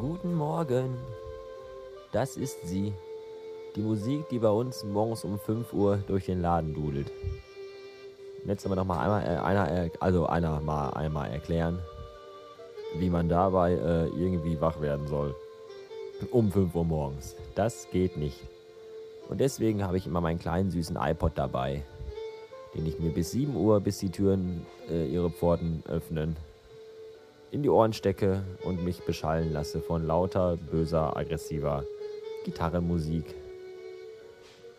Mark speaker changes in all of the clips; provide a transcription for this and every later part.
Speaker 1: Guten Morgen. Das ist sie. Die Musik, die bei uns morgens um 5 Uhr durch den Laden dudelt. Jetzt aber noch mal einmal äh, einer, äh, also einer mal einmal erklären, wie man dabei äh, irgendwie wach werden soll. Um 5 Uhr morgens. Das geht nicht. Und deswegen habe ich immer meinen kleinen süßen iPod dabei, den ich mir bis 7 Uhr, bis die Türen äh, ihre Pforten öffnen, in die Ohren stecke und mich beschallen lasse von lauter, böser, aggressiver Gitarrenmusik.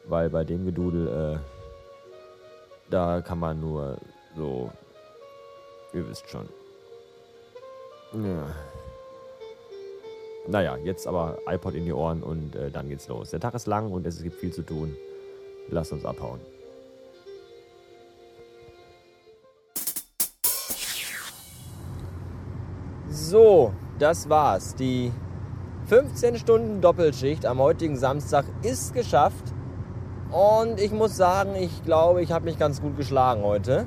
Speaker 1: Weil bei dem Gedudel, äh, da kann man nur so, ihr wisst schon. Ja. Naja, jetzt aber iPod in die Ohren und äh, dann geht's los. Der Tag ist lang und es gibt viel zu tun. Lasst uns abhauen. So, das war's. Die 15 Stunden Doppelschicht am heutigen Samstag ist geschafft. Und ich muss sagen, ich glaube, ich habe mich ganz gut geschlagen heute.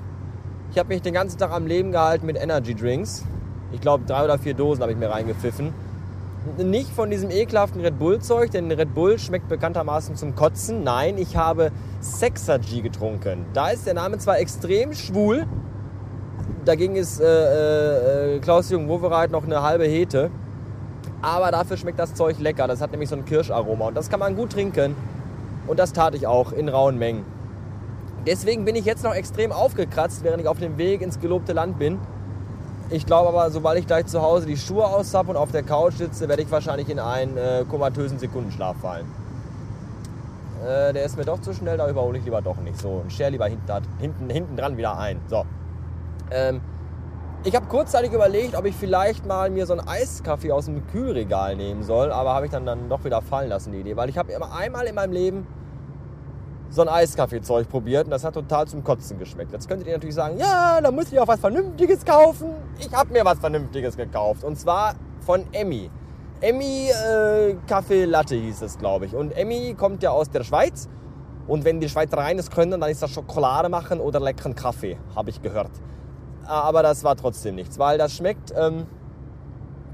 Speaker 1: Ich habe mich den ganzen Tag am Leben gehalten mit Energy Drinks. Ich glaube, drei oder vier Dosen habe ich mir reingepfiffen. Nicht von diesem ekelhaften Red Bull-Zeug, denn Red Bull schmeckt bekanntermaßen zum Kotzen. Nein, ich habe Sexergy getrunken. Da ist der Name zwar extrem schwul, dagegen ist äh, äh, Klaus-Jürgen Wowereit noch eine halbe Hete. Aber dafür schmeckt das Zeug lecker. Das hat nämlich so ein Kirscharoma und das kann man gut trinken. Und das tat ich auch in rauen Mengen. Deswegen bin ich jetzt noch extrem aufgekratzt, während ich auf dem Weg ins gelobte Land bin. Ich glaube aber, sobald ich gleich zu Hause die Schuhe aus habe und auf der Couch sitze, werde ich wahrscheinlich in einen äh, komatösen Sekundenschlaf fallen. Äh, der ist mir doch zu schnell, da überhole ich lieber doch nicht. So, und scher lieber hinten, hinten, hinten dran wieder ein. So. Ähm, ich habe kurzzeitig überlegt, ob ich vielleicht mal mir so einen Eiskaffee aus dem Kühlregal nehmen soll, aber habe ich dann, dann doch wieder fallen lassen, die Idee. Weil ich habe einmal in meinem Leben so ein Eiskaffeezeug probiert und das hat total zum Kotzen geschmeckt. Jetzt könntet ihr natürlich sagen, ja, da muss ich auch was Vernünftiges kaufen. Ich habe mir was Vernünftiges gekauft und zwar von Emmy. Emmy äh, Kaffee Latte hieß es, glaube ich. Und Emmy kommt ja aus der Schweiz und wenn die Schweizer reines können, dann ist das Schokolade machen oder leckeren Kaffee, habe ich gehört. Aber das war trotzdem nichts, weil das schmeckt, ähm,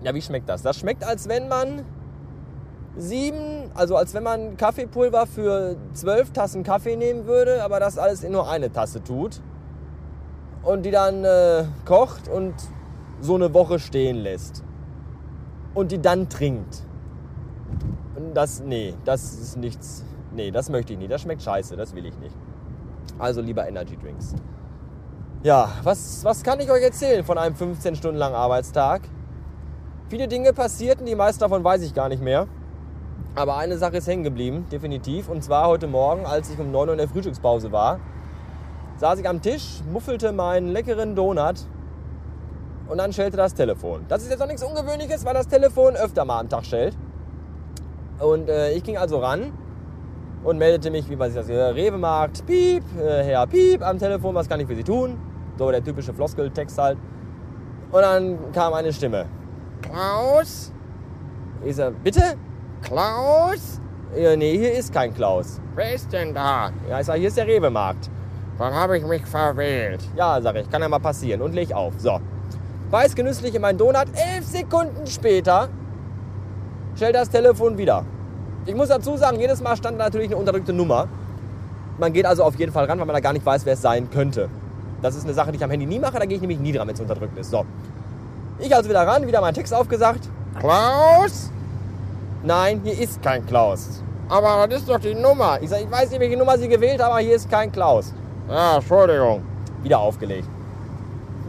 Speaker 1: ja, wie schmeckt das? Das schmeckt, als wenn man sieben, also als wenn man Kaffeepulver für zwölf Tassen Kaffee nehmen würde, aber das alles in nur eine Tasse tut und die dann äh, kocht und so eine Woche stehen lässt und die dann trinkt. Das, nee, das ist nichts, nee, das möchte ich nicht, das schmeckt scheiße, das will ich nicht. Also lieber Energy Drinks. Ja, was, was kann ich euch erzählen von einem 15 Stunden langen Arbeitstag? Viele Dinge passierten, die meisten davon weiß ich gar nicht mehr. Aber eine Sache ist hängen geblieben, definitiv. Und zwar heute Morgen, als ich um 9 Uhr in der Frühstückspause war, saß ich am Tisch, muffelte meinen leckeren Donut und dann schellte das Telefon. Das ist jetzt auch nichts Ungewöhnliches, weil das Telefon öfter mal am Tag schellt. Und äh, ich ging also ran und meldete mich, wie man sich das hier, Rewe-Markt, Piep, äh, Herr Piep am Telefon, was kann ich für Sie tun? So der typische Floskeltext halt. Und dann kam eine Stimme. Klaus? Ich sag, bitte? Klaus? Ja, nee, hier ist kein Klaus.
Speaker 2: Wer ist denn da?
Speaker 1: Ja, ich sag, hier ist der Rewe-Markt.
Speaker 2: Dann habe ich mich verwählt.
Speaker 1: Ja, sag ich, kann ja mal passieren. Und leg auf. So. Weiß genüsslich in meinen Donut. Elf Sekunden später stellt das Telefon wieder. Ich muss dazu sagen, jedes Mal stand natürlich eine unterdrückte Nummer. Man geht also auf jeden Fall ran, weil man da gar nicht weiß, wer es sein könnte. Das ist eine Sache, die ich am Handy nie mache, da gehe ich nämlich nie dran, wenn es unterdrückt ist. So. Ich also wieder ran, wieder meinen Text aufgesagt.
Speaker 2: Klaus?
Speaker 1: Nein, hier ist kein Klaus.
Speaker 2: Aber das ist doch die Nummer.
Speaker 1: Ich sage, ich weiß nicht, welche Nummer Sie gewählt haben, aber hier ist kein Klaus.
Speaker 2: Ja, Entschuldigung.
Speaker 1: Wieder aufgelegt.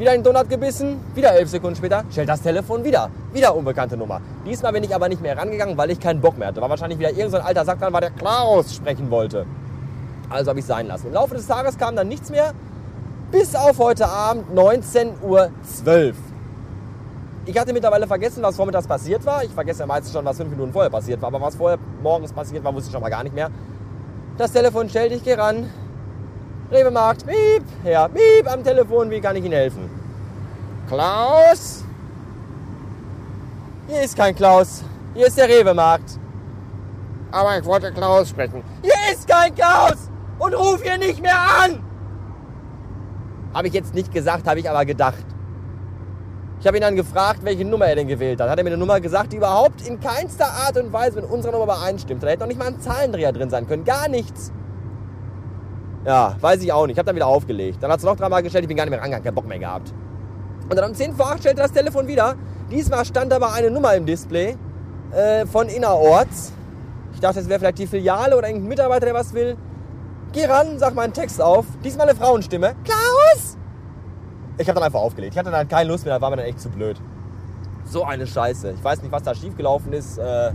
Speaker 1: Wieder den Donut gebissen, wieder elf Sekunden später, stellt das Telefon wieder. Wieder unbekannte Nummer. Diesmal bin ich aber nicht mehr rangegangen, weil ich keinen Bock mehr hatte. War wahrscheinlich wieder irgendein so alter Sack dran, weil der Klaus sprechen wollte. Also habe ich sein lassen. Im Laufe des Tages kam dann nichts mehr, bis auf heute Abend 19.12 Uhr. Ich hatte mittlerweile vergessen, was vormittags passiert war. Ich vergesse ja meistens schon, was fünf Minuten vorher passiert war. Aber was vorher morgens passiert war, wusste ich schon mal gar nicht mehr. Das Telefon stellt, ich gehe ran. Rewe-Markt, miep, ja, miep am Telefon, wie kann ich Ihnen helfen?
Speaker 2: Klaus?
Speaker 1: Hier ist kein Klaus, hier ist der Rewe-Markt.
Speaker 2: Aber ich wollte Klaus sprechen.
Speaker 1: Hier ist kein Klaus und ruf hier nicht mehr an. Habe ich jetzt nicht gesagt, habe ich aber gedacht. Ich habe ihn dann gefragt, welche Nummer er denn gewählt hat. Hat er mir eine Nummer gesagt, die überhaupt in keinster Art und Weise mit unserer Nummer übereinstimmt. Da hätte noch nicht mal ein Zahlendreher drin sein können. Gar nichts. Ja, weiß ich auch nicht. Ich habe dann wieder aufgelegt. Dann hat es noch dreimal gestellt, ich bin gar nicht mehr rangegangen, keinen Bock mehr gehabt. Und dann um 10 vor 8 stellte das Telefon wieder. Diesmal stand aber eine Nummer im Display äh, von innerorts. Ich dachte, es wäre vielleicht die Filiale oder irgendein Mitarbeiter, der was will. Geh ran, sag meinen Text auf. Diesmal eine Frauenstimme. Klaus! Ich habe dann einfach aufgelegt. Ich hatte dann keine Lust mehr, da war mir dann echt zu blöd. So eine Scheiße. Ich weiß nicht, was da schiefgelaufen ist. Äh,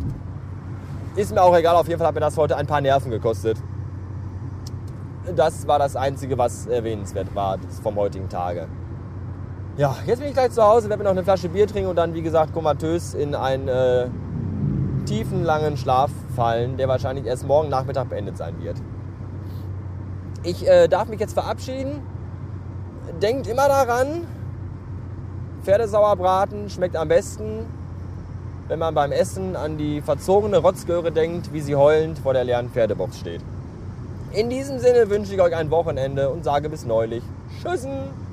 Speaker 1: ist mir auch egal. Auf jeden Fall hat mir das heute ein paar Nerven gekostet. Das war das Einzige, was erwähnenswert war vom heutigen Tage. Ja, jetzt bin ich gleich zu Hause, werde mir noch eine Flasche Bier trinken und dann, wie gesagt, komatös in einen äh, tiefen, langen Schlaf fallen, der wahrscheinlich erst morgen Nachmittag beendet sein wird. Ich äh, darf mich jetzt verabschieden. Denkt immer daran, Pferdesauerbraten schmeckt am besten, wenn man beim Essen an die verzogene Rotzgöre denkt, wie sie heulend vor der leeren Pferdebox steht. In diesem Sinne wünsche ich euch ein Wochenende und sage bis neulich. Tschüssen!